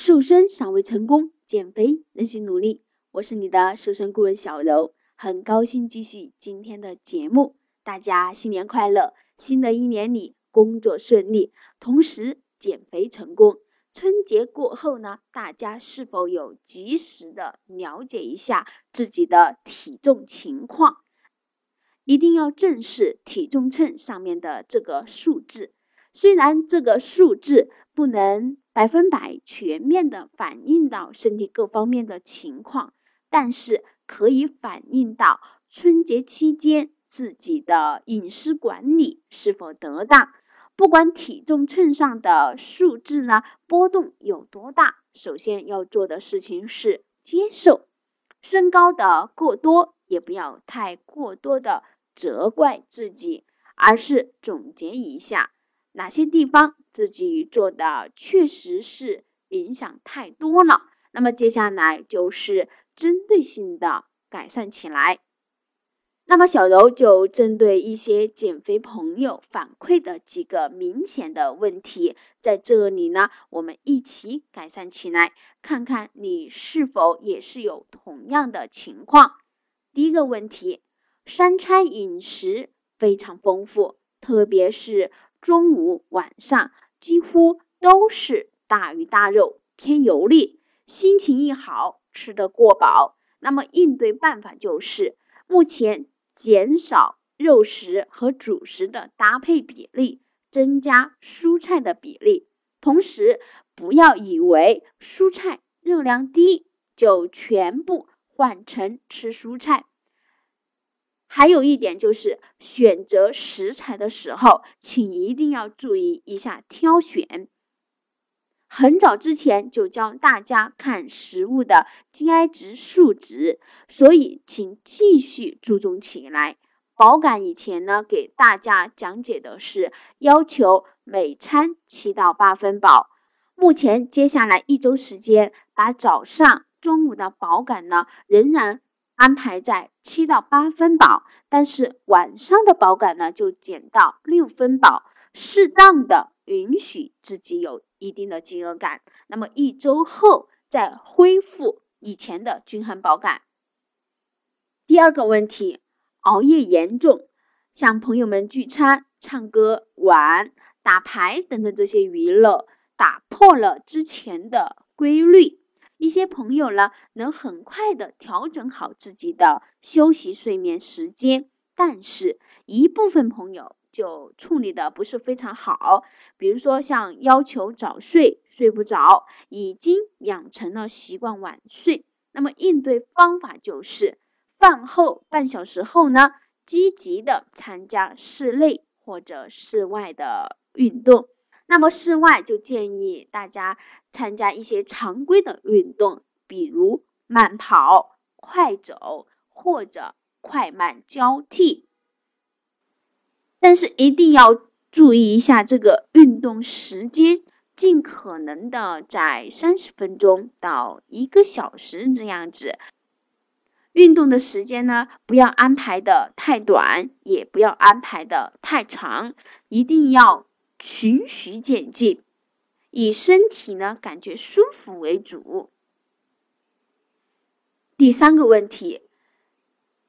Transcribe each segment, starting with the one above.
瘦身尚未成功，减肥仍需努力。我是你的瘦身顾问小柔，很高兴继续今天的节目。大家新年快乐！新的一年里工作顺利，同时减肥成功。春节过后呢，大家是否有及时的了解一下自己的体重情况？一定要正视体重秤上面的这个数字。虽然这个数字不能。百分百全面的反映到身体各方面的情况，但是可以反映到春节期间自己的饮食管理是否得当。不管体重秤上的数字呢波动有多大，首先要做的事情是接受。身高的过多，也不要太过多的责怪自己，而是总结一下。哪些地方自己做的确实是影响太多了？那么接下来就是针对性的改善起来。那么小柔就针对一些减肥朋友反馈的几个明显的问题，在这里呢，我们一起改善起来，看看你是否也是有同样的情况。第一个问题，三餐饮食非常丰富，特别是。中午、晚上几乎都是大鱼大肉，偏油腻。心情一好，吃得过饱。那么应对办法就是，目前减少肉食和主食的搭配比例，增加蔬菜的比例。同时，不要以为蔬菜热量低，就全部换成吃蔬菜。还有一点就是选择食材的时候，请一定要注意一下挑选。很早之前就教大家看食物的 GI 值数值，所以请继续注重起来。饱感以前呢，给大家讲解的是要求每餐七到八分饱。目前接下来一周时间，把早上、中午的饱感呢，仍然。安排在七到八分饱，但是晚上的饱感呢就减到六分饱，适当的允许自己有一定的饥饿感，那么一周后再恢复以前的均衡饱感。第二个问题，熬夜严重，像朋友们聚餐、唱歌、玩、打牌等等这些娱乐，打破了之前的规律。一些朋友呢，能很快的调整好自己的休息睡眠时间，但是一部分朋友就处理的不是非常好。比如说像要求早睡睡不着，已经养成了习惯晚睡。那么应对方法就是，饭后半小时后呢，积极的参加室内或者室外的运动。那么室外就建议大家参加一些常规的运动，比如慢跑、快走或者快慢交替。但是一定要注意一下这个运动时间，尽可能的在三十分钟到一个小时这样子。运动的时间呢，不要安排的太短，也不要安排的太长，一定要。循序渐进，以身体呢感觉舒服为主。第三个问题，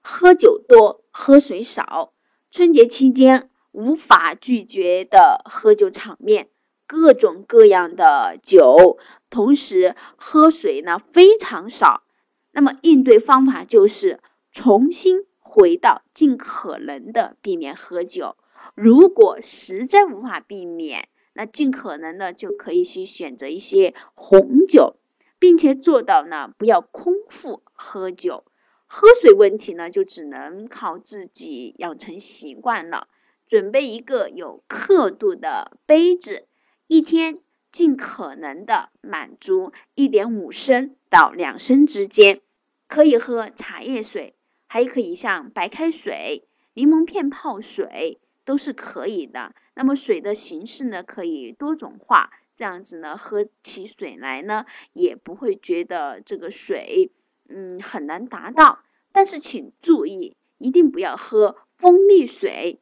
喝酒多，喝水少。春节期间无法拒绝的喝酒场面，各种各样的酒，同时喝水呢非常少。那么应对方法就是重新回到尽可能的避免喝酒。如果实在无法避免，那尽可能的就可以去选择一些红酒，并且做到呢不要空腹喝酒。喝水问题呢就只能靠自己养成习惯了。准备一个有刻度的杯子，一天尽可能的满足一点五升到两升之间。可以喝茶叶水，还可以像白开水、柠檬片泡水。都是可以的。那么水的形式呢，可以多种化，这样子呢，喝起水来呢，也不会觉得这个水，嗯，很难达到。但是请注意，一定不要喝蜂蜜水。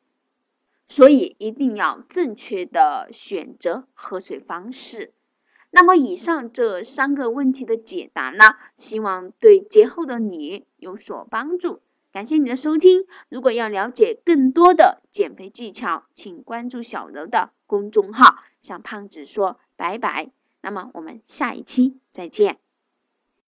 所以一定要正确的选择喝水方式。那么以上这三个问题的解答呢，希望对节后的你有所帮助。感谢你的收听。如果要了解更多的减肥技巧，请关注小柔的公众号。向胖子说拜拜。那么我们下一期再见。